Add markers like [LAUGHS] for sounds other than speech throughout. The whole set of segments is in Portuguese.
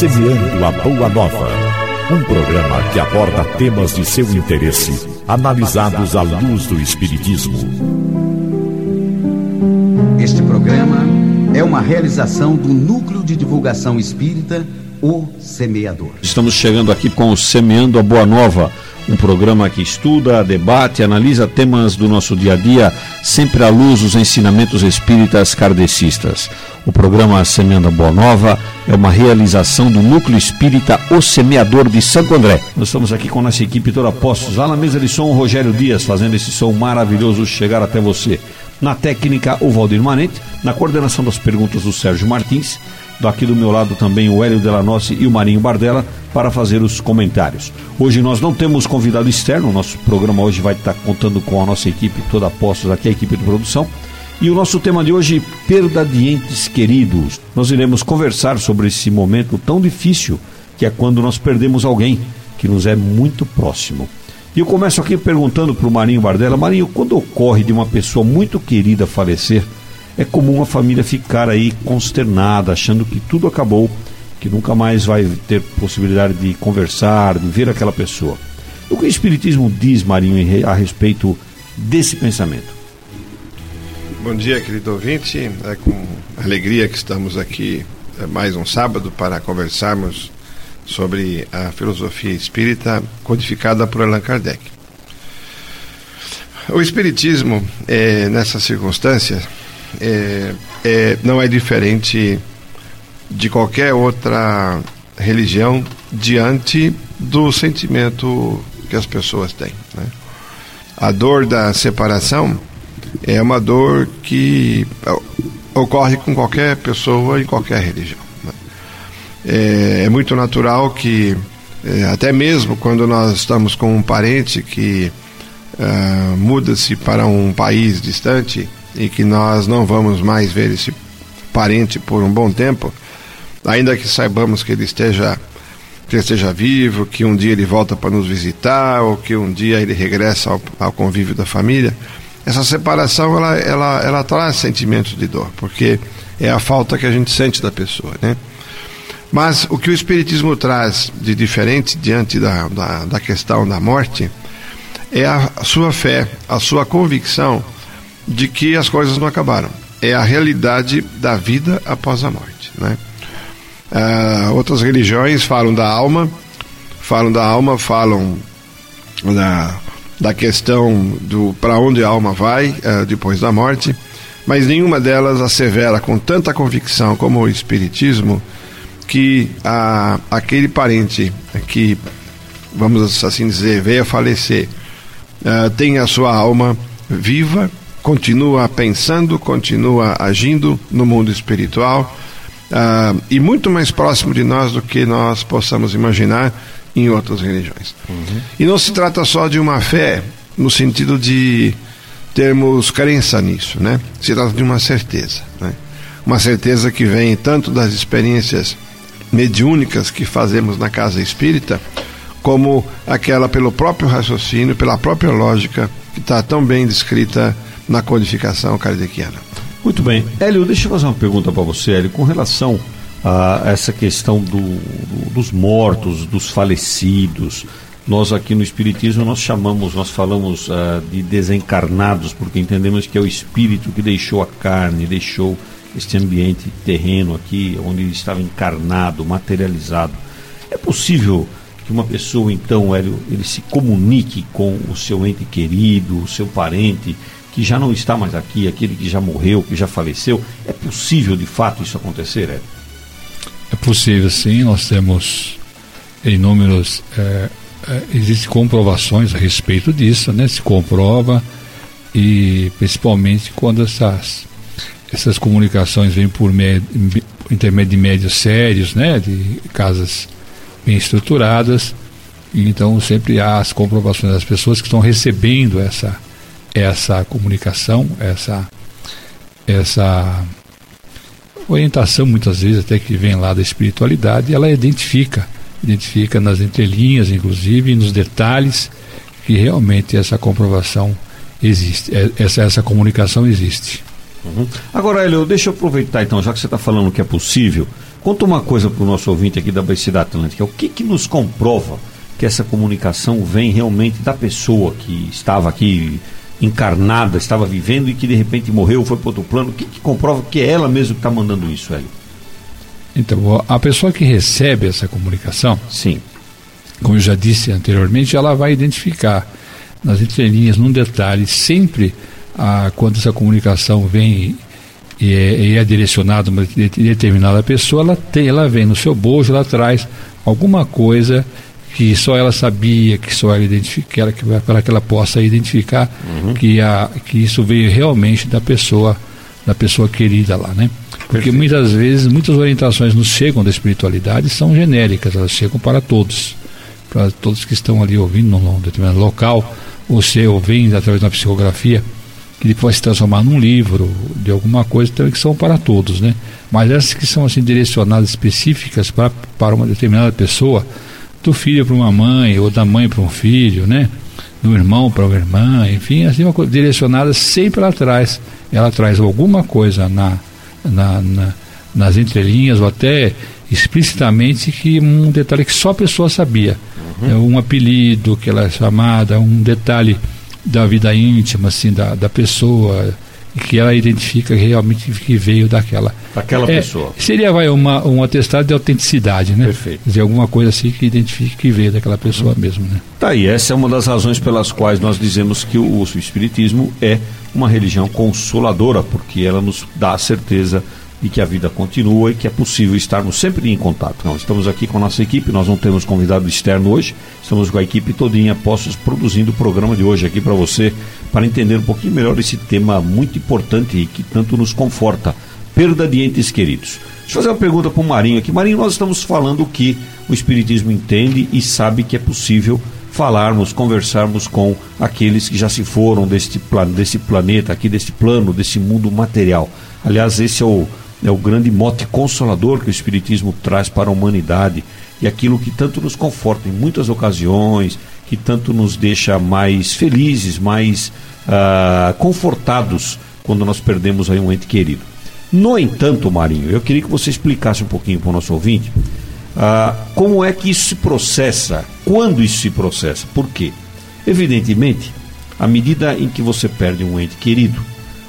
Semeando a Boa Nova. Um programa que aborda temas de seu interesse, analisados à luz do Espiritismo. Este programa é uma realização do Núcleo de Divulgação Espírita, O Semeador. Estamos chegando aqui com o Semeando a Boa Nova um programa que estuda, debate, analisa temas do nosso dia a dia, sempre à luz dos ensinamentos espíritas kardecistas. O programa Semeando Boa Nova é uma realização do Núcleo Espírita O Semeador de Santo André. Nós estamos aqui com nossa equipe toda postos, lá na mesa de som o Rogério Dias, fazendo esse som maravilhoso chegar até você. Na técnica, o Valdir Manente, na coordenação das perguntas do Sérgio Martins, Daqui do meu lado também o Hélio Delanossi e o Marinho Bardella para fazer os comentários. Hoje nós não temos convidado externo, o nosso programa hoje vai estar contando com a nossa equipe toda postos aqui, a equipe de produção. E o nosso tema de hoje, perda de entes queridos. Nós iremos conversar sobre esse momento tão difícil que é quando nós perdemos alguém que nos é muito próximo. E eu começo aqui perguntando para o Marinho Bardella, Marinho, quando ocorre de uma pessoa muito querida falecer, é comum a família ficar aí consternada, achando que tudo acabou, que nunca mais vai ter possibilidade de conversar, de ver aquela pessoa. O que o Espiritismo diz, Marinho, a respeito desse pensamento? Bom dia, querido ouvinte. É com alegria que estamos aqui é, mais um sábado para conversarmos sobre a filosofia espírita codificada por Allan Kardec. O Espiritismo, é, nessa circunstância, é, é, não é diferente de qualquer outra religião diante do sentimento que as pessoas têm. Né? A dor da separação é uma dor que ocorre com qualquer pessoa em qualquer religião. Né? É, é, muito natural que, é, até mesmo quando nós estamos com um parente que uh, muda-se para um país distante, e que nós não vamos mais ver esse parente por um bom tempo, ainda que saibamos que ele esteja que ele esteja vivo, que um dia ele volta para nos visitar ou que um dia ele regressa ao, ao convívio da família, essa separação ela, ela, ela traz sentimentos de dor, porque é a falta que a gente sente da pessoa, né? Mas o que o Espiritismo traz de diferente diante da, da, da questão da morte é a sua fé, a sua convicção de que as coisas não acabaram. É a realidade da vida após a morte. Né? Uh, outras religiões falam da alma, falam da alma, falam da, da questão do para onde a alma vai uh, depois da morte, mas nenhuma delas assevera com tanta convicção como o Espiritismo que aquele parente que, vamos assim dizer, veio a falecer, uh, tem a sua alma viva continua pensando, continua agindo no mundo espiritual uh, e muito mais próximo de nós do que nós possamos imaginar em outras religiões. Uhum. E não se trata só de uma fé no sentido de termos crença nisso, né? Se trata de uma certeza, né? Uma certeza que vem tanto das experiências mediúnicas que fazemos na casa espírita, como aquela pelo próprio raciocínio, pela própria lógica que está tão bem descrita na codificação kardeciana. Muito bem. Hélio, deixa eu fazer uma pergunta para você, Hélio, com relação a essa questão do, do, dos mortos, dos falecidos. Nós aqui no Espiritismo nós chamamos, nós falamos uh, de desencarnados, porque entendemos que é o espírito que deixou a carne, deixou este ambiente terreno aqui, onde ele estava encarnado, materializado. É possível que uma pessoa, então, Hélio, ele se comunique com o seu ente querido, o seu parente, que já não está mais aqui, aquele que já morreu, que já faleceu. É possível de fato isso acontecer, Ed? É possível, sim. Nós temos inúmeros. É, é, existem comprovações a respeito disso, né? Se comprova, e principalmente quando essas, essas comunicações vêm por intermédio de médios sérios, né? De casas bem estruturadas. Então sempre há as comprovações das pessoas que estão recebendo essa essa comunicação, essa, essa orientação, muitas vezes até que vem lá da espiritualidade, ela identifica, identifica nas entrelinhas, inclusive, nos detalhes, que realmente essa comprovação existe, é, essa, essa comunicação existe. Uhum. Agora, Hélio, deixa eu aproveitar então, já que você está falando que é possível, Conta uma coisa para o nosso ouvinte aqui da Bacia Atlântica. O que, que nos comprova que essa comunicação vem realmente da pessoa que estava aqui encarnada, estava vivendo e que de repente morreu, foi para outro plano? O que, que comprova que é ela mesmo que está mandando isso, Hélio? Então, a pessoa que recebe essa comunicação, sim, como eu já disse anteriormente, ela vai identificar nas entrelinhas, num detalhe, sempre ah, quando essa comunicação vem e é, e é direcionada a uma determinada pessoa, ela, tem, ela vem no seu bolso, ela traz alguma coisa que só ela sabia, que só ela identifica, que, para que ela possa identificar uhum. que, a, que isso veio realmente da pessoa, da pessoa querida lá, né? Porque Perfeito. muitas vezes, muitas orientações nos chegam da espiritualidade são genéricas, elas chegam para todos, para todos que estão ali ouvindo num determinado local, ou se ouvem através da psicografia, que depois se transformar num livro, de alguma coisa, também que são para todos, né? Mas essas que são assim direcionadas específicas para, para uma determinada pessoa, do filho para uma mãe, ou da mãe para um filho, né? Do irmão para uma irmã, enfim, assim, uma coisa direcionada sempre ela traz, ela traz alguma coisa na, na, na nas entrelinhas ou até explicitamente que um detalhe que só a pessoa sabia. Uhum. É um apelido que ela é chamada, um detalhe da vida íntima assim da, da pessoa que ela identifica realmente que veio daquela. Daquela é, pessoa. seria vai uma um atestado de autenticidade né? Perfeito. Dizer alguma coisa assim que identifique que veio daquela pessoa uhum. mesmo né? Tá aí essa é uma das razões pelas quais nós dizemos que o, o espiritismo é uma religião consoladora porque ela nos dá a certeza e que a vida continua e que é possível estarmos sempre em contato. Não, estamos aqui com a nossa equipe, nós não temos convidado externo hoje, estamos com a equipe todinha postos produzindo o programa de hoje aqui para você, para entender um pouquinho melhor esse tema muito importante e que tanto nos conforta, perda de entes queridos. Deixa eu fazer uma pergunta para o Marinho aqui. Marinho, nós estamos falando que o Espiritismo entende e sabe que é possível falarmos, conversarmos com aqueles que já se foram deste, plan desse planeta, aqui desse plano, desse mundo material. Aliás, esse é o, é o grande mote consolador que o Espiritismo traz para a humanidade e aquilo que tanto nos conforta em muitas ocasiões, que tanto nos deixa mais felizes, mais uh, confortados quando nós perdemos aí um ente querido. No entanto, Marinho, eu queria que você explicasse um pouquinho para o nosso ouvinte uh, como é que isso se processa, quando isso se processa, por quê? Evidentemente, à medida em que você perde um ente querido,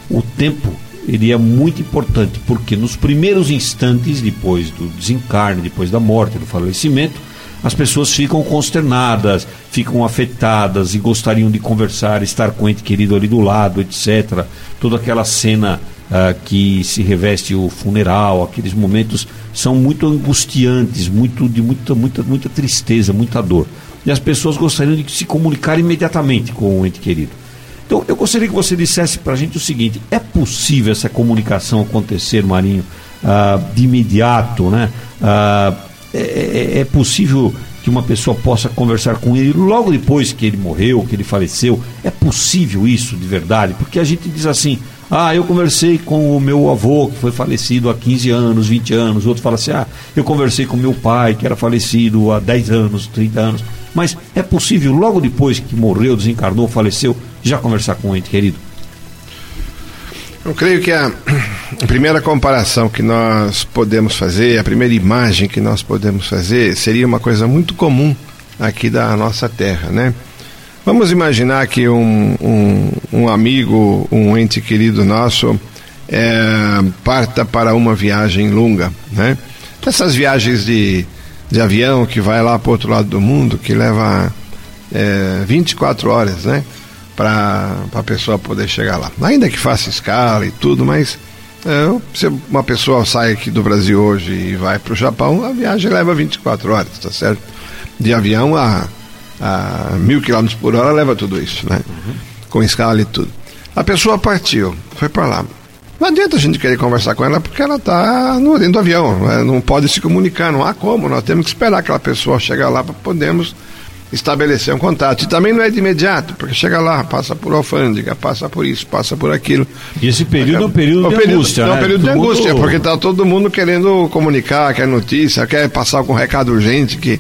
o tempo ele é muito importante, porque nos primeiros instantes, depois do desencarne, depois da morte, do falecimento, as pessoas ficam consternadas, ficam afetadas e gostariam de conversar, estar com o ente querido ali do lado, etc. Toda aquela cena uh, que se reveste o funeral, aqueles momentos são muito angustiantes, muito de muita, muita, muita tristeza, muita dor. E as pessoas gostariam de se comunicar imediatamente com o ente querido. Então, eu gostaria que você dissesse para a gente o seguinte: é possível essa comunicação acontecer, Marinho, uh, de imediato, né? Uh, é, é, possível que uma pessoa possa conversar com ele logo depois que ele morreu, que ele faleceu? É possível isso de verdade? Porque a gente diz assim: ah, eu conversei com o meu avô que foi falecido há 15 anos, 20 anos. Outro fala assim: ah, eu conversei com meu pai que era falecido há 10 anos, 30 anos. Mas é possível, logo depois que morreu, desencarnou, faleceu, já conversar com o ente querido? Eu creio que a [CLEARS THROAT] primeira comparação que nós podemos fazer, a primeira imagem que nós podemos fazer, seria uma coisa muito comum aqui da nossa terra, né? Vamos imaginar que um, um, um amigo, um ente querido nosso, é, parta para uma viagem longa, né? Essas viagens de, de avião que vai lá para o outro lado do mundo, que leva é, 24 horas, né? Para a pessoa poder chegar lá. Ainda que faça escala e tudo, mas é, se uma pessoa sai aqui do Brasil hoje e vai para o Japão, a viagem leva 24 horas, tá certo? De avião a, a mil quilômetros por hora leva tudo isso, né? Uhum. Com escala e tudo. A pessoa partiu, foi para lá. Não adianta a gente querer conversar com ela porque ela está dentro do avião, né? não pode se comunicar, não há como. Nós temos que esperar aquela pessoa chegar lá para podermos estabelecer um contato. E também não é de imediato, porque chega lá, passa por alfândega, passa por isso, passa por aquilo. E esse período é um período de período, angústia, é um né? período de angústia, porque está todo mundo querendo comunicar, quer notícia, quer passar com um recado urgente. Que...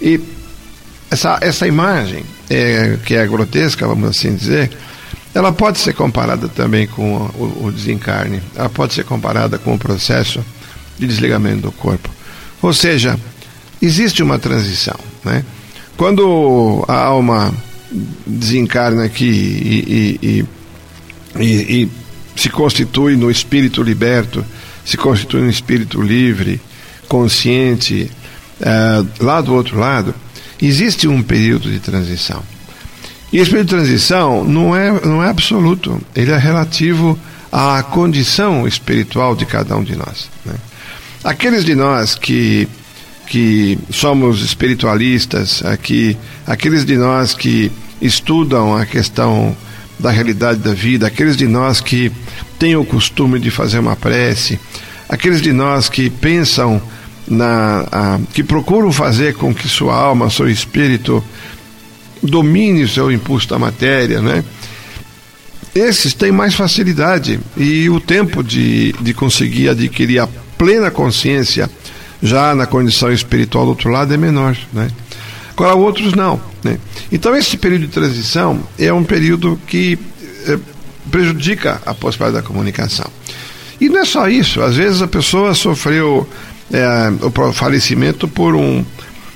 E essa, essa imagem, é, que é grotesca, vamos assim dizer, ela pode ser comparada também com o, o desencarne, ela pode ser comparada com o processo de desligamento do corpo. Ou seja, existe uma transição. Né? Quando a alma desencarna aqui e, e, e, e se constitui no espírito liberto, se constitui no espírito livre, consciente, uh, lá do outro lado, existe um período de transição. E esse período de transição não é, não é absoluto, ele é relativo à condição espiritual de cada um de nós. Né? Aqueles de nós que, que somos espiritualistas, aqui, aqueles de nós que estudam a questão da realidade da vida, aqueles de nós que têm o costume de fazer uma prece, aqueles de nós que pensam na, a, que procuram fazer com que sua alma, seu espírito domine o seu impulso da matéria, né? Esses têm mais facilidade e o tempo de, de conseguir adquirir a plena consciência já na condição espiritual do outro lado é menor, né? Agora outros não, né? Então esse período de transição é um período que é, prejudica a possibilidade da comunicação. E não é só isso, às vezes a pessoa sofreu é, o falecimento por um,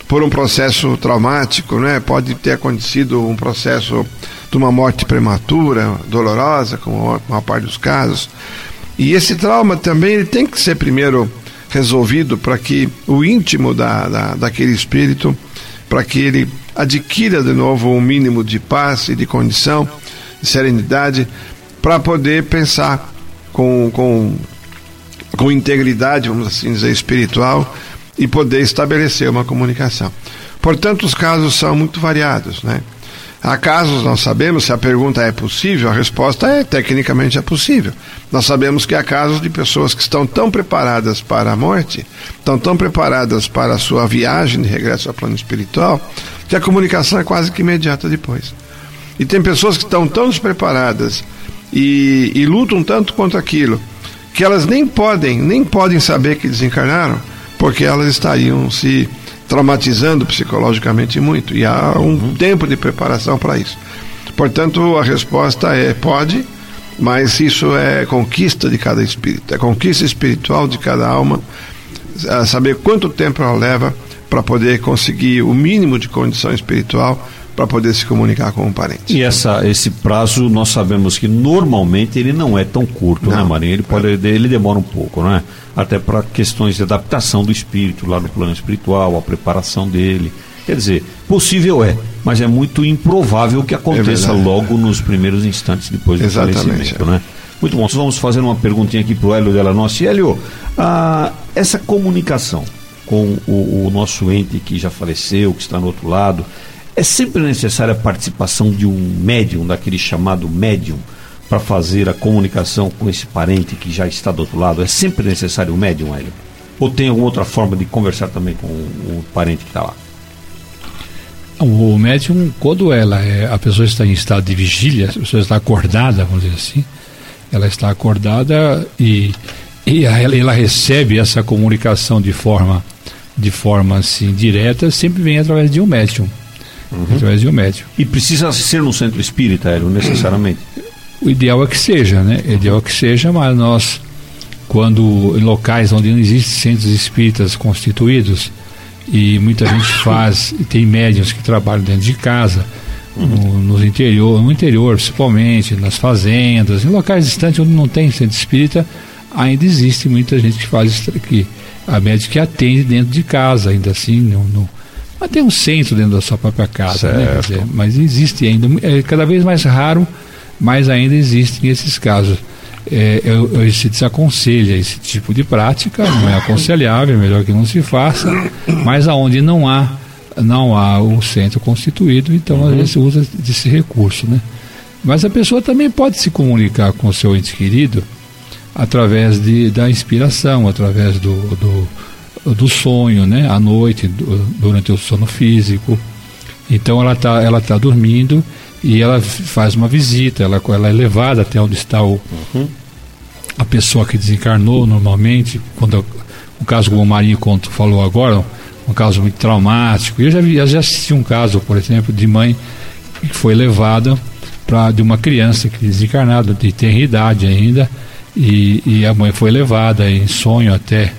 por um processo traumático, né? pode ter acontecido um processo de uma morte prematura, dolorosa, como a maior parte dos casos. E esse trauma também ele tem que ser primeiro resolvido para que o íntimo da, da, daquele espírito, para que ele adquira de novo um mínimo de paz e de condição, de serenidade, para poder pensar com, com, com integridade, vamos assim dizer, espiritual e poder estabelecer uma comunicação. Portanto, os casos são muito variados, né? Há casos, nós sabemos, se a pergunta é possível, a resposta é tecnicamente é possível. Nós sabemos que há casos de pessoas que estão tão preparadas para a morte, estão tão preparadas para a sua viagem de regresso ao plano espiritual, que a comunicação é quase que imediata depois. E tem pessoas que estão tão despreparadas e, e lutam tanto contra aquilo que elas nem podem, nem podem saber que desencarnaram, porque elas estariam se traumatizando psicologicamente muito. E há um uhum. tempo de preparação para isso. Portanto, a resposta é pode, mas isso é conquista de cada espírito, é conquista espiritual de cada alma, saber quanto tempo ela leva para poder conseguir o mínimo de condição espiritual para poder se comunicar com o parente. E essa, esse prazo nós sabemos que normalmente ele não é tão curto, né, não, né, Marinho? Ele, pode, é. ele demora um pouco, né? Até para questões de adaptação do espírito lá no plano espiritual, a preparação dele. Quer dizer, possível é, mas é muito improvável que aconteça é logo nos primeiros instantes depois do Exatamente, falecimento, é. né? Muito bom. Vamos fazer uma perguntinha aqui para o Hélio Della Nossa. Hélio, ah, essa comunicação com o, o nosso ente que já faleceu, que está no outro lado, é sempre necessária a participação de um médium, daquele chamado médium, para fazer a comunicação com esse parente que já está do outro lado? É sempre necessário o médium, Hélio? Ou tem alguma outra forma de conversar também com o parente que está lá? O médium, quando ela é, a pessoa está em estado de vigília, a pessoa está acordada, vamos dizer assim, ela está acordada e, e ela, ela recebe essa comunicação de forma, de forma assim, direta, sempre vem através de um médium uhum. através de um médium. E precisa ser no centro espírita, Hélio, necessariamente? O ideal é que seja, né? O ideal é que seja, mas nós, quando em locais onde não existem centros espíritas constituídos, e muita gente faz, tem médiums que trabalham dentro de casa, uhum. no, no, interior, no interior principalmente, nas fazendas, em locais distantes onde não tem centro espírita, ainda existe muita gente que faz que a médica que atende dentro de casa, ainda assim, no, no mas tem um centro dentro da sua própria casa, né? Dizer, mas existe ainda, é cada vez mais raro, mas ainda existem esses casos. É, eu, eu, se desaconselha esse tipo de prática, não é aconselhável, é melhor que não se faça, mas aonde não há não há o centro constituído, então uhum. às vezes usa desse recurso, né? Mas a pessoa também pode se comunicar com o seu ente querido através de, da inspiração, através do, do do sonho, né? À noite, durante o sono físico. Então ela está ela tá dormindo e ela faz uma visita, ela, ela é levada até onde está o, uhum. a pessoa que desencarnou normalmente, quando o caso como o Marinho Conto falou agora, um caso muito traumático. Eu já, vi, eu já assisti um caso, por exemplo, de mãe que foi levada para de uma criança que desencarnada, de ter idade ainda, e, e a mãe foi levada em sonho até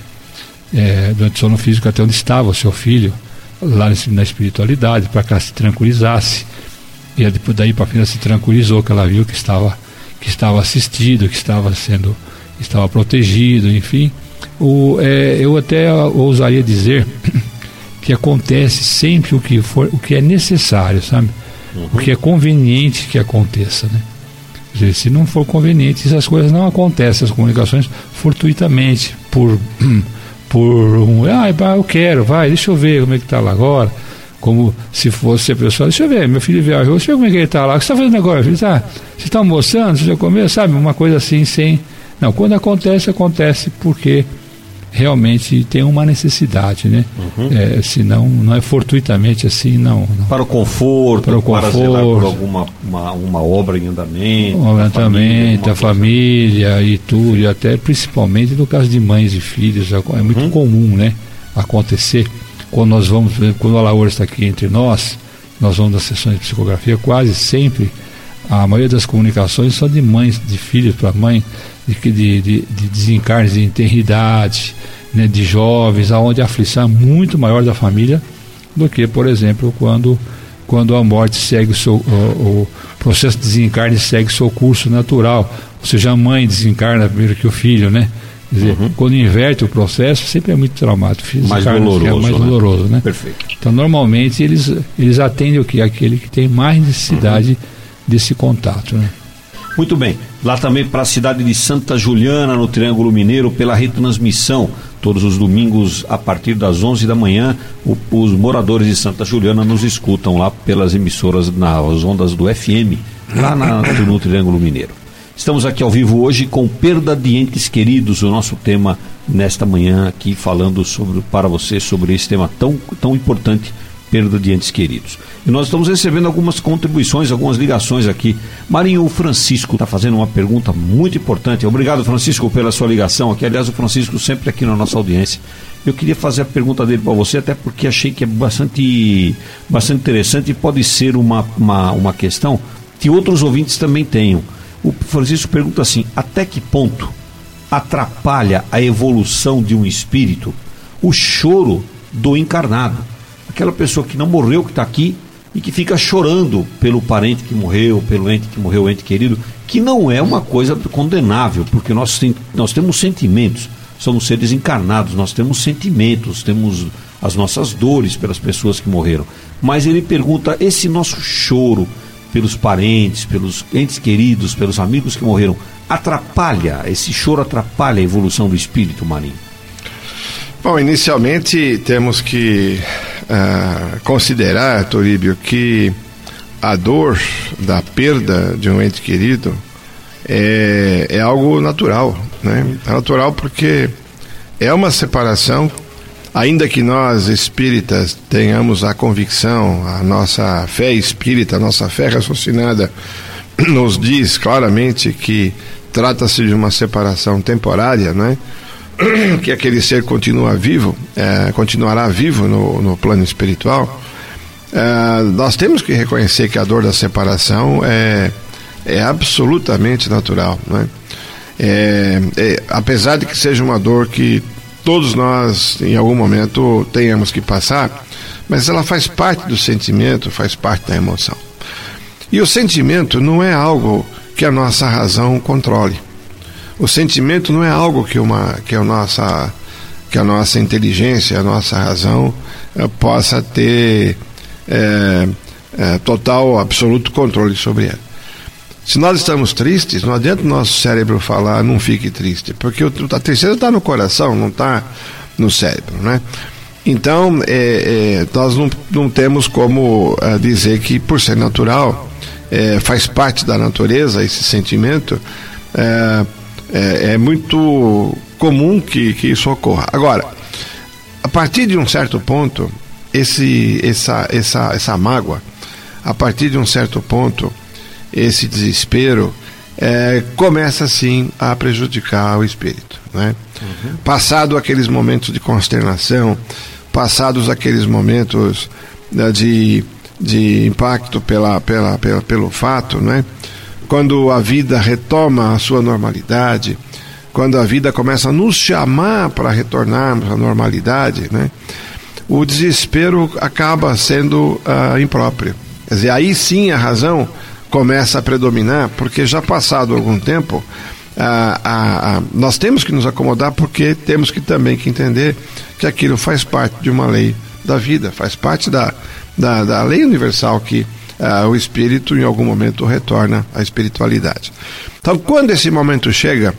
é, durante o sono físico até onde estava o seu filho, lá na espiritualidade, para que ela se tranquilizasse. E depois daí para frente ela se tranquilizou, que ela viu que estava, que estava assistido, que estava sendo, estava protegido, enfim. O, é, eu até ousaria dizer [COUGHS] que acontece sempre o que for, o que é necessário, sabe? Uhum. O que é conveniente que aconteça, né? Dizer, se não for conveniente, essas coisas não acontecem, as comunicações fortuitamente, por, por um, ah, eu quero, vai, deixa eu ver como é que está lá agora, como se fosse a pessoa, deixa eu ver, meu filho viajou, deixa eu ver como é que ele está lá, o que você está fazendo agora, filho? Tá, você está almoçando, você já comeu, sabe, uma coisa assim, sem... Não, quando acontece, acontece porque realmente tem uma necessidade, né? Uhum. É, senão não é fortuitamente assim, não, não. Para o conforto, para, o conforto, para por alguma uma, uma obra em andamento. Um andamento, a família e tudo, e até principalmente no caso de mães e filhos, é, é muito uhum. comum, né? Acontecer. Quando nós vamos, quando a Laura está aqui entre nós, nós vamos nas sessões de psicografia, quase sempre a maioria das comunicações são de mães, de filhos para mãe, de, de, de, de desencarnes de enterridade, né, de jovens, aonde a aflição é muito maior da família do que, por exemplo, quando, quando a morte segue o seu, o, o processo de desencarne segue seu curso natural, ou seja, a mãe desencarna primeiro que o filho, né? Quer dizer, uhum. quando inverte o processo, sempre é muito traumático. Mais doloroso. É mais né? doloroso, né? Perfeito. Então, normalmente, eles, eles atendem o que? Aquele que tem mais necessidade uhum. Desse contato, né? Muito bem. Lá também para a cidade de Santa Juliana, no Triângulo Mineiro, pela retransmissão. Todos os domingos, a partir das 11 da manhã, o, os moradores de Santa Juliana nos escutam lá pelas emissoras nas ondas do FM, lá na, no Triângulo Mineiro. Estamos aqui ao vivo hoje com perda de entes queridos, o nosso tema nesta manhã aqui falando sobre, para você sobre esse tema tão, tão importante perda de entes queridos. E nós estamos recebendo algumas contribuições, algumas ligações aqui. Marinho Francisco está fazendo uma pergunta muito importante. Obrigado, Francisco, pela sua ligação aqui. Aliás, o Francisco sempre aqui na nossa audiência. Eu queria fazer a pergunta dele para você, até porque achei que é bastante, bastante interessante e pode ser uma, uma, uma questão que outros ouvintes também tenham. O Francisco pergunta assim: até que ponto atrapalha a evolução de um espírito o choro do encarnado? aquela pessoa que não morreu, que está aqui e que fica chorando pelo parente que morreu, pelo ente que morreu, ente querido, que não é uma coisa condenável, porque nós, nós temos sentimentos, somos seres encarnados, nós temos sentimentos, temos as nossas dores pelas pessoas que morreram. Mas ele pergunta: esse nosso choro pelos parentes, pelos entes queridos, pelos amigos que morreram, atrapalha, esse choro atrapalha a evolução do espírito, Marinho? Bom, inicialmente temos que uh, considerar, Toríbio, que a dor da perda de um ente querido é, é algo natural, né? É natural porque é uma separação, ainda que nós espíritas tenhamos a convicção, a nossa fé espírita, a nossa fé raciocinada nos diz claramente que trata-se de uma separação temporária, né? [CLEARS THROAT] que aquele ser continua vivo, é, continuará vivo no, no plano espiritual, é, nós temos que reconhecer que a dor da separação é, é absolutamente natural. Né? É, é, apesar de que seja uma dor que todos nós, em algum momento, tenhamos que passar, mas ela faz parte do sentimento, faz parte da emoção. E o sentimento não é algo que a nossa razão controle. O sentimento não é algo que uma que a nossa que a nossa inteligência, a nossa razão eh, possa ter eh, eh, total, absoluto controle sobre ela. Se nós estamos tristes, não adianta o nosso cérebro falar não fique triste, porque a tristeza está no coração, não está no cérebro, né? Então, é, é, nós não, não, temos como é, dizer que, por ser natural, faz parte da natureza esse sentimento, é, é muito comum que, que isso ocorra. Agora, a partir de um certo ponto, esse, essa, essa, essa mágoa, a partir de um certo ponto, esse desespero é, começa sim a prejudicar o espírito. Né? Uhum. Passado aqueles momentos de consternação, passados aqueles momentos né, de, de impacto pela, pela, pela, pelo fato, né? Quando a vida retoma a sua normalidade, quando a vida começa a nos chamar para retornarmos à normalidade, né? o desespero acaba sendo uh, impróprio. Quer dizer, aí sim a razão começa a predominar, porque já passado algum tempo, ah, ah, nós temos que nos acomodar porque temos que também que entender que aquilo faz parte de uma lei da vida, faz parte da, da, da lei universal que ah, o espírito em algum momento retorna à espiritualidade. Então, quando esse momento chega,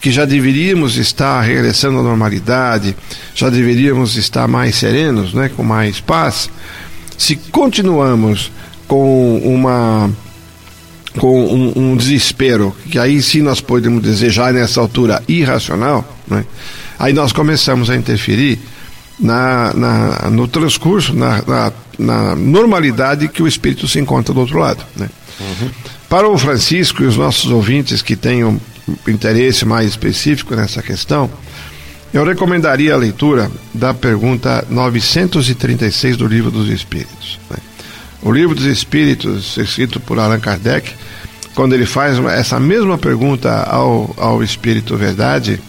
que já deveríamos estar regressando à normalidade, já deveríamos estar mais serenos, né, com mais paz, se continuamos com uma com um, um, desespero, que aí sim nós podemos desejar nessa altura irracional, né? aí nós começamos a interferir na, na no transcurso, na, na, na, normalidade que o espírito se encontra do outro lado. Né? Uhum. Para o Francisco e os nossos ouvintes que tenham interesse mais específico nessa questão, eu recomendaria a leitura da pergunta 936 do Livro dos Espíritos. Né? O Livro dos Espíritos, escrito por Allan Kardec, quando ele faz essa mesma pergunta ao, ao Espírito Verdade,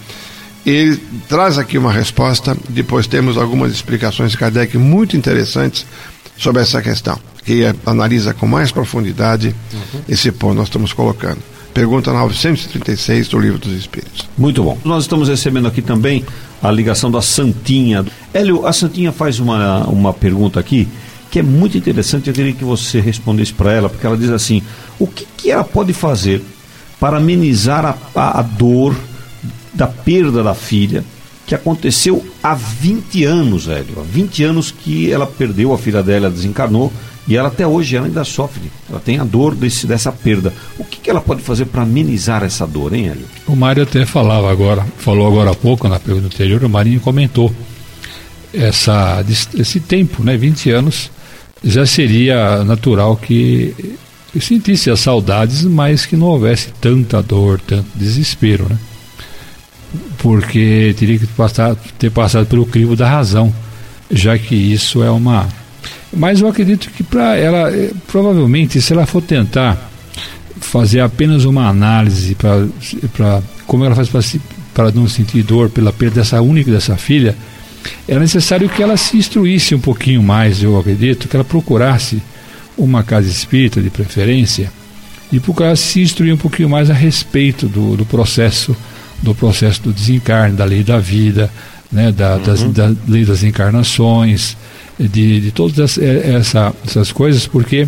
ele traz aqui uma resposta. Depois temos algumas explicações de Kardec muito interessantes sobre essa questão, que analisa com mais profundidade uhum. esse ponto que nós estamos colocando. Pergunta 936 do Livro dos Espíritos. Muito bom. Nós estamos recebendo aqui também a ligação da Santinha. Hélio, a Santinha faz uma, uma pergunta aqui que é muito interessante. Eu queria que você respondesse para ela, porque ela diz assim: o que, que ela pode fazer para amenizar a, a, a dor da perda da filha, que aconteceu há 20 anos, velho. Há 20 anos que ela perdeu a filha dela, desencarnou, e ela até hoje ela ainda sofre. Ela tem a dor desse, dessa perda. O que, que ela pode fazer para amenizar essa dor, hein, Hélio? O Mário até falava agora, falou agora há pouco na pergunta anterior, o Marinho comentou essa, esse tempo, né, 20 anos, já seria natural que sentisse as saudades, mas que não houvesse tanta dor, tanto desespero, né? Porque teria que passar, ter passado pelo crivo da razão, já que isso é uma. Mas eu acredito que para ela, eh, provavelmente, se ela for tentar fazer apenas uma análise para como ela faz para não sentir dor pela perda dessa única dessa filha, era necessário que ela se instruísse um pouquinho mais, eu acredito, que ela procurasse uma casa espírita de preferência e procurasse se instruir um pouquinho mais a respeito do, do processo do processo do desencarne, da lei da vida, né, da, uhum. das, da lei das encarnações, de, de todas essa, essas coisas, porque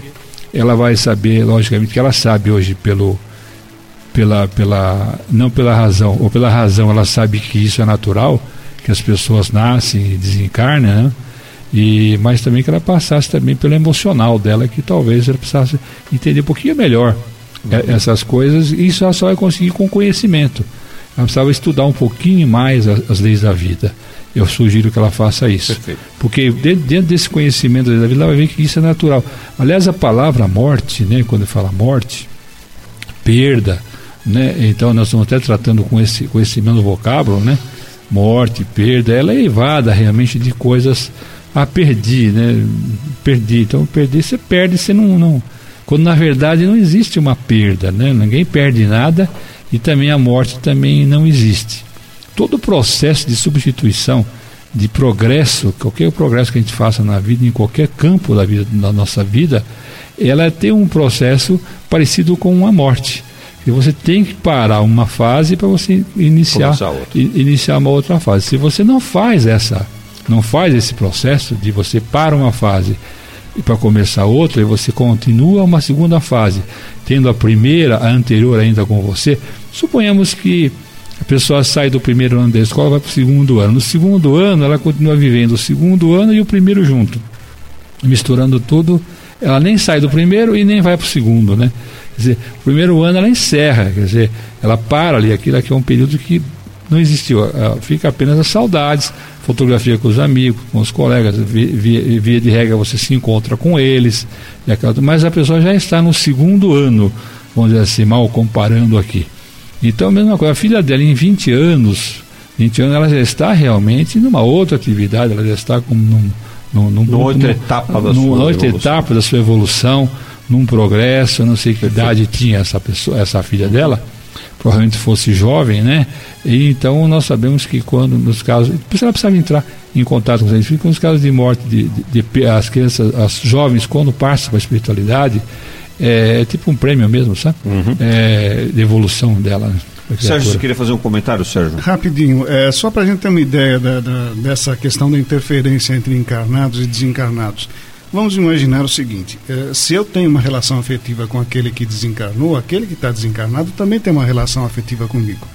ela vai saber, logicamente, que ela sabe hoje pelo pela, pela não pela razão ou pela razão ela sabe que isso é natural que as pessoas nascem e desencarnam, né? e mas também que ela passasse também pelo emocional dela, que talvez ela precisasse entender um pouquinho melhor uhum. essas coisas, e isso ela só vai conseguir com conhecimento. Ela precisava estudar um pouquinho mais as, as leis da vida. Eu sugiro que ela faça isso. Perfeito. Porque dentro, dentro desse conhecimento da vida, ela vai ver que isso é natural. Aliás, a palavra morte, né, quando fala morte, perda, né, então nós estamos até tratando com esse, com esse mesmo vocábulo, né? morte, perda, ela é levada realmente de coisas a perder, né? Perdi. Então, perder, você perde, você não, não. Quando na verdade não existe uma perda, né? Ninguém perde nada e também a morte também não existe. Todo o processo de substituição, de progresso, qualquer progresso que a gente faça na vida, em qualquer campo da, vida, da nossa vida, ela tem um processo parecido com uma morte. E você tem que parar uma fase para você iniciar, iniciar uma outra fase. Se você não faz essa, não faz esse processo de você para uma fase e para começar outra, e você continua uma segunda fase, tendo a primeira, a anterior ainda com você, suponhamos que a pessoa sai do primeiro ano da escola vai para o segundo ano. No segundo ano, ela continua vivendo o segundo ano e o primeiro junto, misturando tudo. Ela nem sai do primeiro e nem vai para o segundo, né? Quer dizer, o primeiro ano ela encerra, quer dizer, ela para ali, aquilo aqui é um período que não existiu, fica apenas as saudades, fotografia com os amigos, com os colegas, via, via de regra você se encontra com eles, mas a pessoa já está no segundo ano, vamos dizer assim, mal comparando aqui. Então, a mesma coisa, a filha dela em 20 anos, 20 anos, ela já está realmente numa outra atividade, ela já está como num, num, num, numa outra etapa da sua outra etapa da sua evolução num progresso, eu não sei que idade tinha essa pessoa, essa filha dela, provavelmente fosse jovem, né? E então nós sabemos que quando nos casos, ela precisava entrar em contato com os espíritos, nos casos de morte de, de, de, as crianças, as jovens quando passam para a espiritualidade, é, é, tipo um prêmio mesmo, sabe? Uhum. É, de evolução dela. Né? Sérgio, você queria fazer um comentário, Sérgio? Rapidinho, é, só para a gente ter uma ideia da, da, dessa questão da interferência entre encarnados e desencarnados. Vamos imaginar o seguinte: é, se eu tenho uma relação afetiva com aquele que desencarnou, aquele que está desencarnado também tem uma relação afetiva comigo.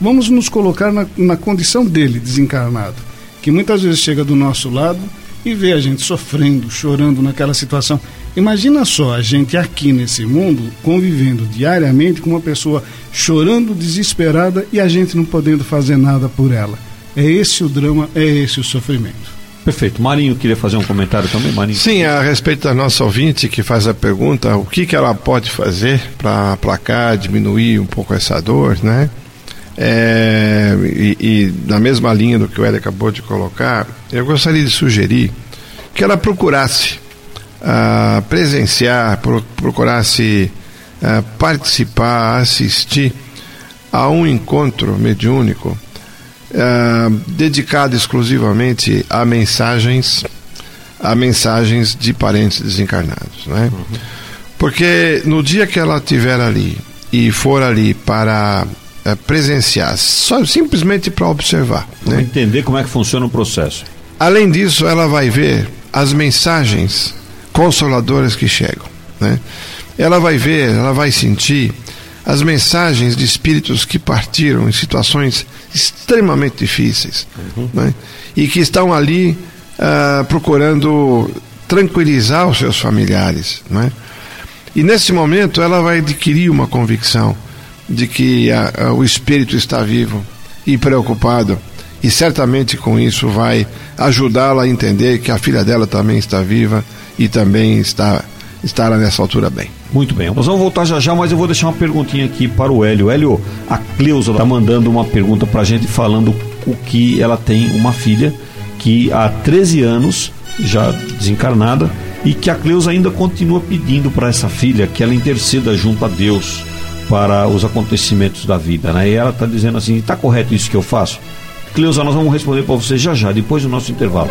Vamos nos colocar na, na condição dele, desencarnado, que muitas vezes chega do nosso lado e vê a gente sofrendo, chorando naquela situação. Imagina só a gente aqui nesse mundo convivendo diariamente com uma pessoa chorando, desesperada e a gente não podendo fazer nada por ela. É esse o drama, é esse o sofrimento. Perfeito. Marinho queria fazer um comentário também, Marinho? Sim, a respeito da nossa ouvinte que faz a pergunta, o que, que ela pode fazer para aplacar, diminuir um pouco essa dor, né? É, e, e, na mesma linha do que o Ed acabou de colocar, eu gostaria de sugerir que ela procurasse uh, presenciar, pro, procurasse uh, participar, assistir a um encontro mediúnico uh, dedicado exclusivamente a mensagens a mensagens de parentes desencarnados, né? Uhum. Porque no dia que ela estiver ali e for ali para é, presenciar, só simplesmente para observar. Né? Entender como é que funciona o processo. Além disso, ela vai ver as mensagens consoladoras que chegam. Né? Ela vai ver, ela vai sentir as mensagens de espíritos que partiram em situações extremamente difíceis uhum. né? e que estão ali uh, procurando tranquilizar os seus familiares. Né? E nesse momento ela vai adquirir uma convicção de que a, a, o espírito está vivo e preocupado, e certamente com isso vai ajudá-la a entender que a filha dela também está viva e também está estará nessa altura bem. Muito bem, nós vamos voltar já já, mas eu vou deixar uma perguntinha aqui para o Hélio. Hélio, a Cleusa está mandando uma pergunta para a gente falando o que ela tem uma filha que há 13 anos, já desencarnada, e que a Cleusa ainda continua pedindo para essa filha que ela interceda junto a Deus para os acontecimentos da vida, né? E ela está dizendo assim, está correto isso que eu faço? Cleusa, nós vamos responder para você já já, depois do nosso intervalo.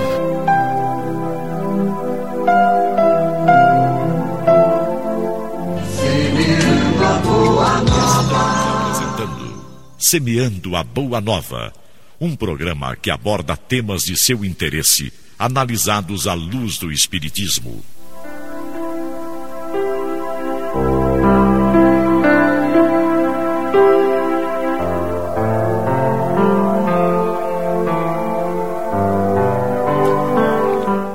Semeando a Boa Nova, um programa que aborda temas de seu interesse, analisados à luz do Espiritismo.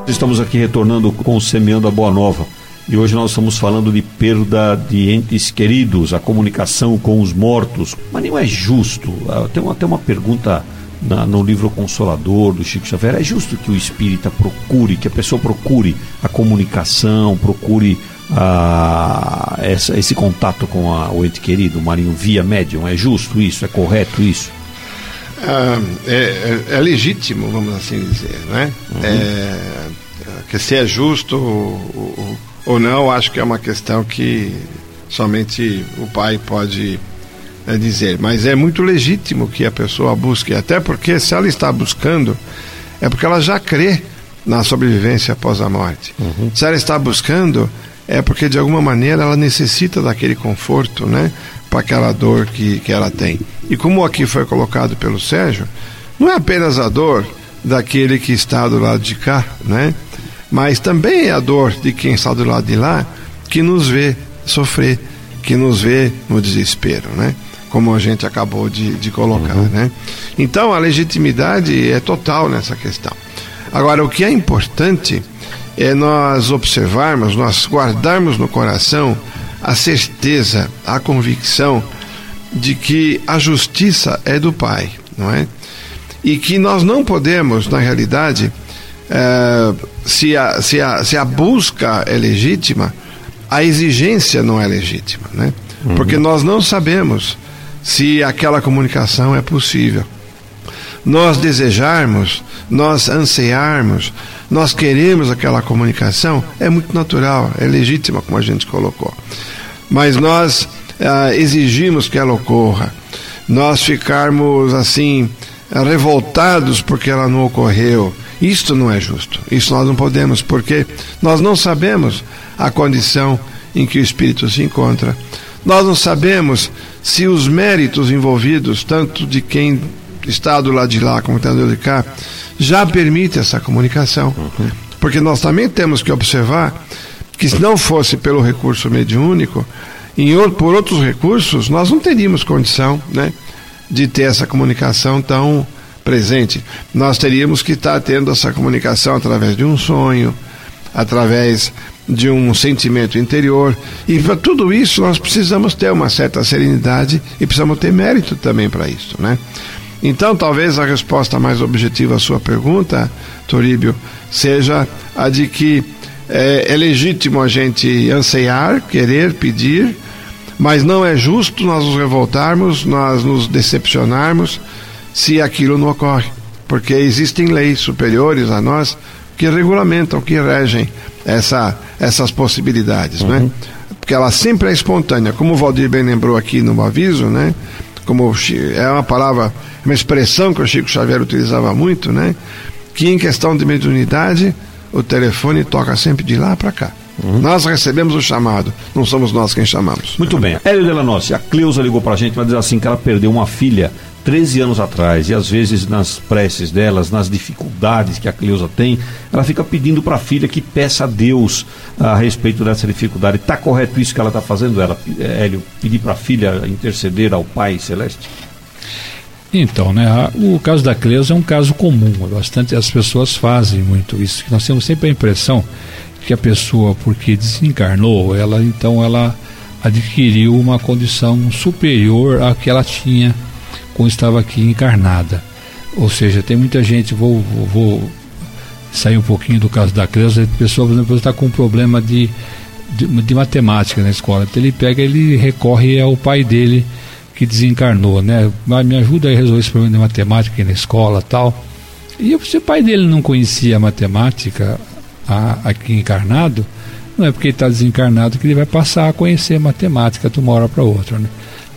Estamos aqui retornando com o Semeando a Boa Nova. E hoje nós estamos falando de perda de entes queridos, a comunicação com os mortos. Mas não é justo. Ah, tem até uma pergunta na, no livro Consolador do Chico Xavier. É justo que o espírita procure, que a pessoa procure a comunicação, procure a, essa, esse contato com a, o ente querido, o Marinho, via médium? É justo isso? É correto isso? Ah, é, é, é, legítimo, vamos assim dizer, né? Uhum. É, que se é justo ou, ou, não, acho que é uma questão que somente o pai pode é, dizer. Mas é muito legítimo que a pessoa busque, até porque se ela está buscando, é porque ela já crê na sobrevivência após a morte. Uhum. Se ela está buscando, é porque de alguma maneira ela necessita daquele conforto, né? Para aquela dor que, que ela tem. E como aqui foi colocado pelo Sérgio, não é apenas a dor daquele que está do lado de cá, né? Mas também é a dor de quem está do lado de lá que nos vê sofrer, que nos vê no desespero, né? Como a gente acabou de, de colocar, uhum. né? Então a legitimidade é total nessa questão. Agora, o que é importante é nós observarmos, nós guardarmos no coração a certeza, a convicção de que a justiça é do Pai, não é? E que nós não podemos, na realidade, é, se, a, se, a, se a busca é legítima, a exigência não é legítima, né? Uhum. Porque nós não sabemos se aquela comunicação é possível. Nós desejarmos, nós ansiarmos, nós queremos aquela comunicação, é muito natural, é legítima, como a gente colocou. Mas nós uh, exigimos que ela ocorra, nós ficarmos assim revoltados porque ela não ocorreu. Isto não é justo. Isso nós não podemos, porque nós não sabemos a condição em que o espírito se encontra. Nós não sabemos se os méritos envolvidos, tanto de quem está do lado de lá como está do lado de cá, já permite essa comunicação. Uhum. Porque nós também temos que observar que se não fosse pelo recurso mediúnico, em, por outros recursos, nós não teríamos condição né, de ter essa comunicação tão presente. Nós teríamos que estar tendo essa comunicação através de um sonho, através de um sentimento interior. E para tudo isso nós precisamos ter uma certa serenidade e precisamos ter mérito também para isso, né? Então, talvez a resposta mais objetiva à sua pergunta, Toríbio, seja a de que é, é legítimo a gente anseiar, querer, pedir, mas não é justo nós nos revoltarmos, nós nos decepcionarmos se aquilo não ocorre, porque existem leis superiores a nós que regulamentam, que regem essa, essas possibilidades, né? uhum. né? Porque ela sempre é espontânea, como o Valdir bem lembrou aqui no aviso, né? Como é uma palavra, uma expressão que o Chico Xavier utilizava muito, né? Que em questão de mediunidade, o telefone toca sempre de lá para cá. Uhum. Nós recebemos o chamado, não somos nós quem chamamos. Muito bem. Hélio Delanossi, a Cleusa ligou para a gente para dizer assim que ela perdeu uma filha 13 anos atrás, e às vezes nas preces delas, nas dificuldades que a Cleusa tem, ela fica pedindo para a filha que peça a Deus a respeito dessa dificuldade. Está correto isso que ela está fazendo, ela, Hélio, pedir para a filha interceder ao Pai Celeste? Então, né, o caso da Cleusa é um caso comum, bastante as pessoas fazem muito isso. Nós temos sempre a impressão que a pessoa, porque desencarnou, ela então ela adquiriu uma condição superior à que ela tinha quando estava aqui encarnada. Ou seja, tem muita gente, vou, vou, vou sair um pouquinho do caso da criança, a pessoa, por exemplo, está com um problema de, de, de, matemática na escola. Então ele pega, ele recorre ao pai dele que desencarnou, né? Me ajuda a resolver esse problema de matemática na escola tal. E se o pai dele não conhecia matemática a, aqui encarnado, não é porque ele está desencarnado que ele vai passar a conhecer matemática de uma hora para outra, né?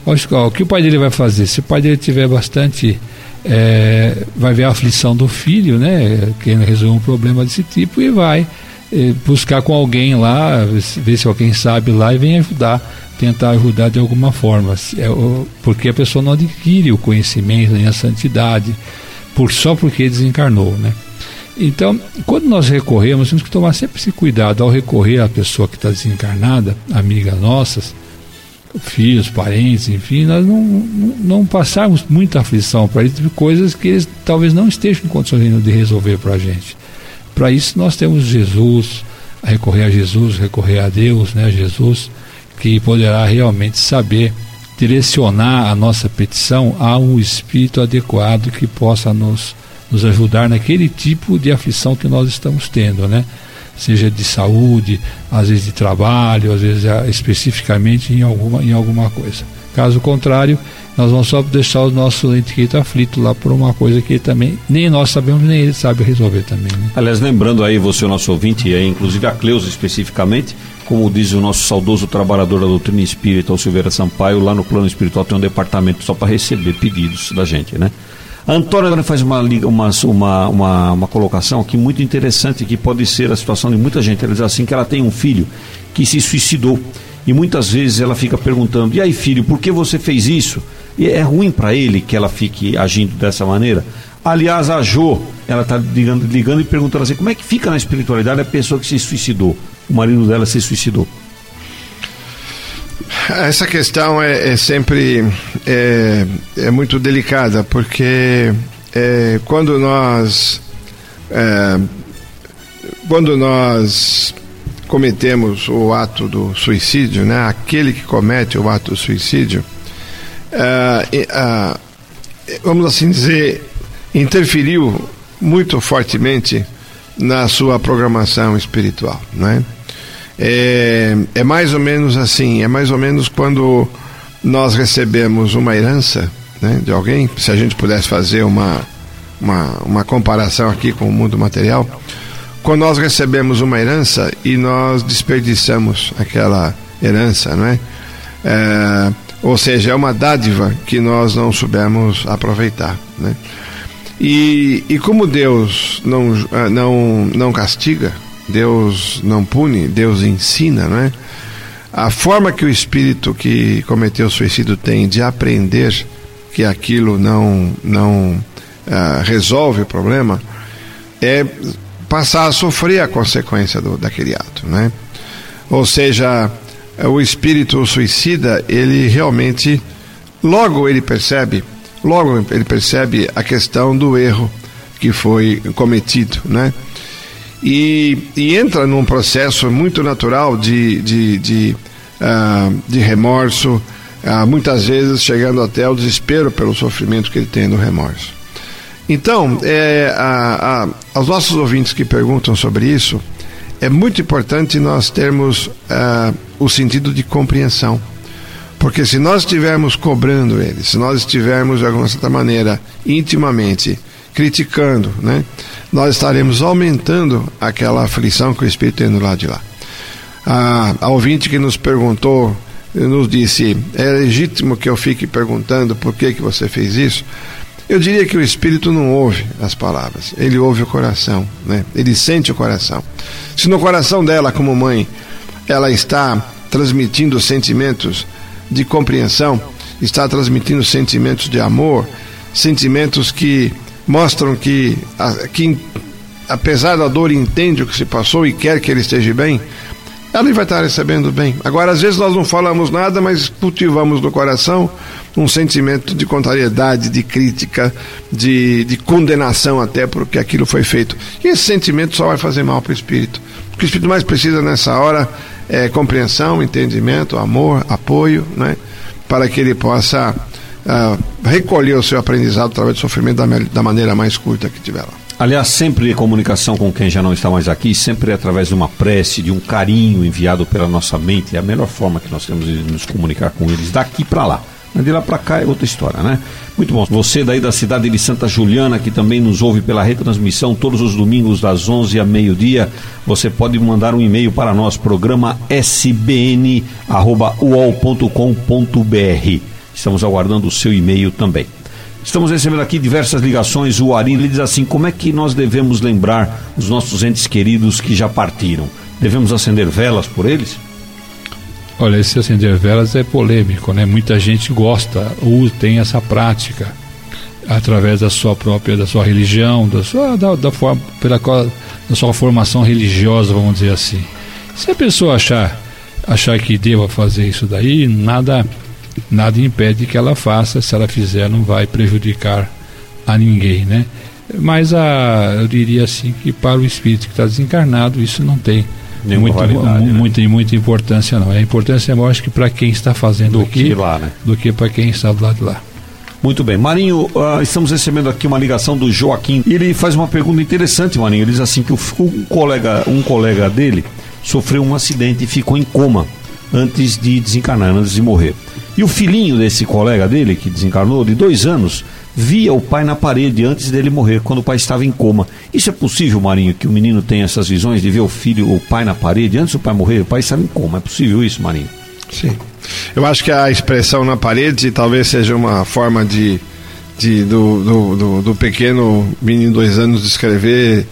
O que o pai dele vai fazer? Se o pai dele tiver bastante. É, vai ver a aflição do filho, né? Querendo resolver um problema desse tipo e vai é, buscar com alguém lá, ver se alguém sabe lá e vem ajudar, tentar ajudar de alguma forma. É, porque a pessoa não adquire o conhecimento nem a santidade por, só porque desencarnou, né? Então, quando nós recorremos, temos que tomar sempre esse cuidado ao recorrer à pessoa que está desencarnada, amigas nossas, filhos, parentes, enfim, nós não, não, não passarmos muita aflição para eles de coisas que eles talvez não estejam em condições de resolver para a gente. Para isso nós temos Jesus, a recorrer a Jesus, recorrer a Deus, né, Jesus, que poderá realmente saber direcionar a nossa petição a um espírito adequado que possa nos, nos ajudar naquele tipo de aflição que nós estamos tendo, né? Seja de saúde, às vezes de trabalho, às vezes ah, especificamente em alguma, em alguma coisa. Caso contrário, nós vamos só deixar o nosso ente aflito lá por uma coisa que também nem nós sabemos, nem ele sabe resolver também. Né? Aliás, lembrando aí, você, o nosso ouvinte, e inclusive a Cleusa especificamente, como diz o nosso saudoso trabalhador da doutrina espírita, o Silveira Sampaio, lá no plano espiritual tem um departamento só para receber pedidos da gente, né? A Antônia faz uma, uma, uma, uma, uma colocação aqui muito interessante, que pode ser a situação de muita gente. Ela diz assim que ela tem um filho que se suicidou. E muitas vezes ela fica perguntando: e aí, filho, por que você fez isso? E é ruim para ele que ela fique agindo dessa maneira. Aliás, a Jo, ela está ligando, ligando e perguntando assim: como é que fica na espiritualidade a pessoa que se suicidou? O marido dela se suicidou. Essa questão é, é sempre é, é, muito delicada, porque é, quando nós é, quando nós cometemos o ato do suicídio, né, aquele que comete o ato do suicídio, é, vamos assim dizer, interferiu muito fortemente na sua programação espiritual, né? É, é mais ou menos assim, é mais ou menos quando nós recebemos uma herança né, de alguém, se a gente pudesse fazer uma, uma, uma comparação aqui com o mundo material, quando nós recebemos uma herança e nós desperdiçamos aquela herança, não é? É, ou seja, é uma dádiva que nós não soubemos aproveitar. Né? E, e como Deus não, não, não castiga, Deus não pune, Deus ensina, né? A forma que o espírito que cometeu suicídio tem de aprender que aquilo não, não uh, resolve o problema é passar a sofrer a consequência do, daquele ato, né? Ou seja, o espírito suicida, ele realmente, logo ele percebe, logo ele percebe a questão do erro que foi cometido, né? E, e entra num processo muito natural de, de, de, uh, de remorso, uh, muitas vezes chegando até ao desespero pelo sofrimento que ele tem no remorso. Então, é, a, a, aos nossos ouvintes que perguntam sobre isso, é muito importante nós termos uh, o sentido de compreensão. Porque se nós estivermos cobrando ele, se nós estivermos, de alguma certa maneira, intimamente criticando, né, nós estaremos aumentando aquela aflição que o Espírito tem do lado de lá. A, a ouvinte que nos perguntou, nos disse: é legítimo que eu fique perguntando por que, que você fez isso? Eu diria que o espírito não ouve as palavras, ele ouve o coração, né? Ele sente o coração. Se no coração dela, como mãe, ela está transmitindo sentimentos de compreensão, está transmitindo sentimentos de amor, sentimentos que mostram que, que apesar da dor, entende o que se passou e quer que ele esteja bem, ela vai estar recebendo bem. Agora, às vezes nós não falamos nada, mas cultivamos no coração um sentimento de contrariedade, de crítica, de, de condenação até porque aquilo foi feito. E esse sentimento só vai fazer mal para o espírito. O que o espírito mais precisa nessa hora é compreensão, entendimento, amor, apoio, né? para que ele possa uh, recolher o seu aprendizado através do sofrimento da, da maneira mais curta que tiver lá. Aliás, sempre comunicação com quem já não está mais aqui, sempre através de uma prece, de um carinho enviado pela nossa mente. É a melhor forma que nós temos de nos comunicar com eles, daqui para lá. De lá para cá é outra história, né? Muito bom. Você daí da cidade de Santa Juliana, que também nos ouve pela retransmissão todos os domingos das 11 a meio-dia, você pode mandar um e-mail para nós, programa sbn.uol.com.br. Estamos aguardando o seu e-mail também. Estamos recebendo aqui diversas ligações. O Ari diz assim: como é que nós devemos lembrar os nossos entes queridos que já partiram? Devemos acender velas por eles? Olha, esse acender velas é polêmico, né? Muita gente gosta ou tem essa prática através da sua própria, da sua religião, da sua, da, da forma, pela qual, da sua formação religiosa, vamos dizer assim. Se a pessoa achar, achar que deva fazer isso daí, nada nada impede que ela faça, se ela fizer não vai prejudicar a ninguém, né? Mas a, eu diria assim que para o espírito que está desencarnado isso não tem muita, né? muita, muita importância não. A importância é maior que para quem está fazendo do aqui que lá, né? do que para quem está do lado de lá. Muito bem. Marinho, uh, estamos recebendo aqui uma ligação do Joaquim. Ele faz uma pergunta interessante, Marinho. Ele diz assim que o, um, colega, um colega dele sofreu um acidente e ficou em coma antes de desencarnar, antes de morrer. E o filhinho desse colega dele, que desencarnou, de dois anos, via o pai na parede antes dele morrer, quando o pai estava em coma. Isso é possível, Marinho, que o menino tenha essas visões de ver o filho, o pai na parede antes do pai morrer? O pai estava em coma. É possível isso, Marinho? Sim. Eu acho que a expressão na parede talvez seja uma forma de, de do, do, do, do pequeno menino de dois anos descrever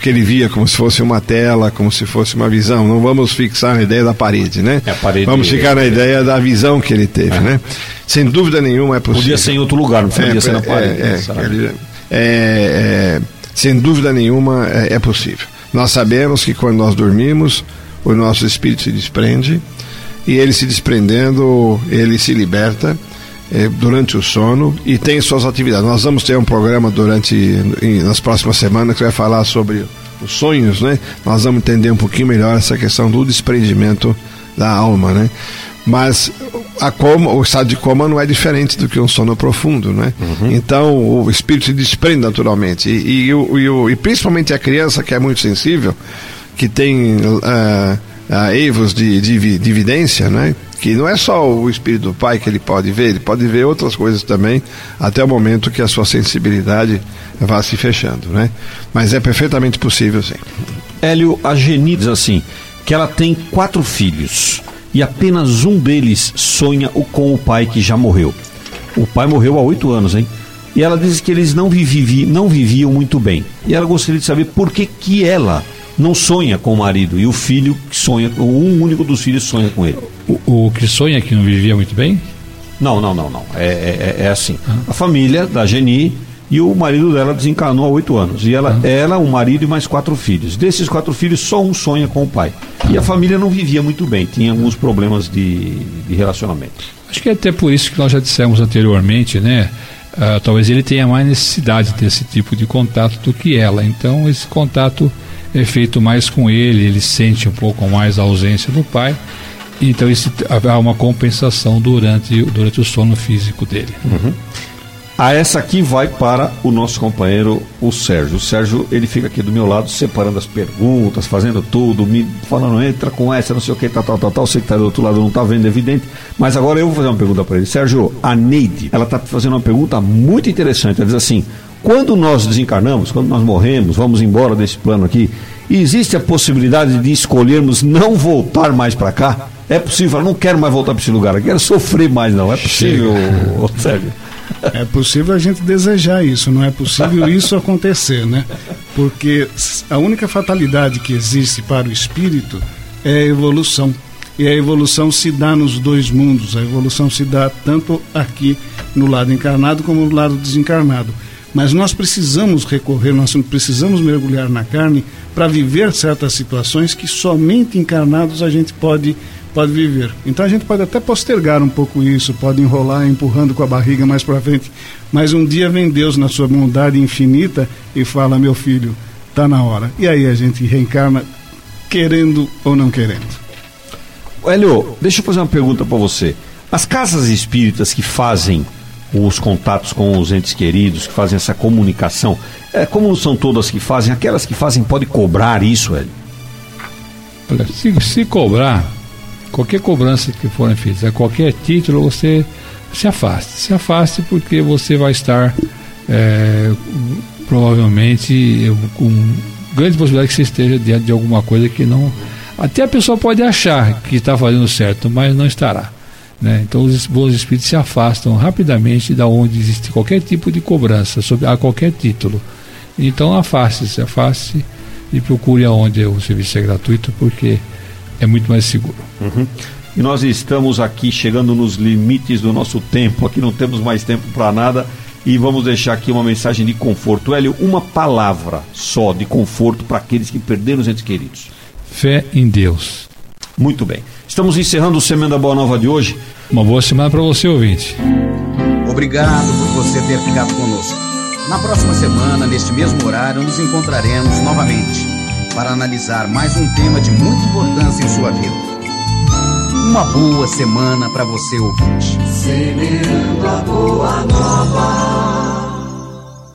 que ele via como se fosse uma tela, como se fosse uma visão. Não vamos fixar na ideia da parede, né? É parede, vamos ficar na ideia da visão que ele teve, é. né? Sem dúvida nenhuma é possível. Podia ser em outro lugar, não podia é, ser na parede. É, né? é, sem dúvida nenhuma é, possível. Nós sabemos que quando nós dormimos, o nosso espírito se desprende e ele se desprendendo, ele se liberta durante o sono e tem suas atividades. Nós vamos ter um programa durante em, nas próximas semanas que vai falar sobre os sonhos, né? Nós vamos entender um pouquinho melhor essa questão do desprendimento da alma, né? Mas a coma, o estado de coma não é diferente do que um sono profundo, né? Uhum. Então o espírito se desprende naturalmente e, e, e, e, principalmente a criança que é muito sensível, que tem uh, uh, eivos de, de, evidência, né? que não é só o espírito do pai que ele pode ver, ele pode ver outras coisas também, até o momento que a sua sensibilidade vá se fechando, né? Mas é perfeitamente possível, sim. Hélio, a Geni diz assim, que ela tem quatro filhos e apenas um deles sonha com o pai que já morreu. O pai morreu há oito anos, hein? E ela diz que eles não, vivi, não viviam muito bem. E ela gostaria de saber por que, que ela não sonha com o marido e o filho sonha, um único dos filhos sonha com ele. O, o que sonha que não vivia muito bem? Não, não, não, não. É, é, é assim. Ah. A família da Geni e o marido dela desencarnou há oito anos. E ela, ah. ela, o marido e mais quatro filhos. Desses quatro filhos, só um sonha com o pai. E a família não vivia muito bem, tinha alguns problemas de, de relacionamento. Acho que é até por isso que nós já dissemos anteriormente, né? Uh, talvez ele tenha mais necessidade desse tipo de contato do que ela. Então, esse contato é feito mais com ele, ele sente um pouco mais a ausência do pai. Então, isso, há uma compensação durante, durante o sono físico dele. Uhum. A essa aqui vai para o nosso companheiro, o Sérgio. O Sérgio, ele fica aqui do meu lado, separando as perguntas, fazendo tudo, me falando, entra com essa, não sei o que, tal, tal, tal, tal. Você que está do outro lado não está vendo, é evidente. Mas agora eu vou fazer uma pergunta para ele. Sérgio, a Neide, ela está fazendo uma pergunta muito interessante. Ela diz assim: quando nós desencarnamos, quando nós morremos, vamos embora desse plano aqui, existe a possibilidade de escolhermos não voltar mais para cá? É possível, eu não quero mais voltar para esse lugar, eu quero sofrer mais, não. É possível, Sérgio? [LAUGHS] É possível a gente desejar isso, não é possível isso acontecer, né? Porque a única fatalidade que existe para o espírito é a evolução. E a evolução se dá nos dois mundos. A evolução se dá tanto aqui no lado encarnado como no lado desencarnado. Mas nós precisamos recorrer, nós precisamos mergulhar na carne para viver certas situações que somente encarnados a gente pode pode viver. Então a gente pode até postergar um pouco isso, pode enrolar empurrando com a barriga mais para frente, mas um dia vem Deus na sua bondade infinita e fala: "Meu filho, tá na hora". E aí a gente reencarna querendo ou não querendo. Hélio, deixa eu fazer uma pergunta para você. As casas espíritas que fazem os contatos com os entes queridos, que fazem essa comunicação, é, como são todas que fazem, aquelas que fazem pode cobrar isso, Hélio? Olha, se, se cobrar, qualquer cobrança que forem feitas, a qualquer título, você se afaste. Se afaste porque você vai estar é, provavelmente com grande possibilidade que você esteja diante de alguma coisa que não. Até a pessoa pode achar que está fazendo certo, mas não estará. Né? Então os bons espíritos se afastam rapidamente da onde existe qualquer tipo de cobrança sobre, a qualquer título. Então afaste-se, afaste e procure aonde o serviço é gratuito, porque é muito mais seguro. Uhum. E nós estamos aqui chegando nos limites do nosso tempo, aqui não temos mais tempo para nada e vamos deixar aqui uma mensagem de conforto. Hélio, uma palavra só de conforto para aqueles que perderam os entes queridos. Fé em Deus. Muito bem. Estamos encerrando o Semana Boa Nova de hoje. Uma boa semana para você, ouvinte. Obrigado por você ter ficado conosco. Na próxima semana, neste mesmo horário, nos encontraremos novamente para analisar mais um tema de muita importância em sua vida. Uma boa semana para você ouvinte. Semeando a boa nova.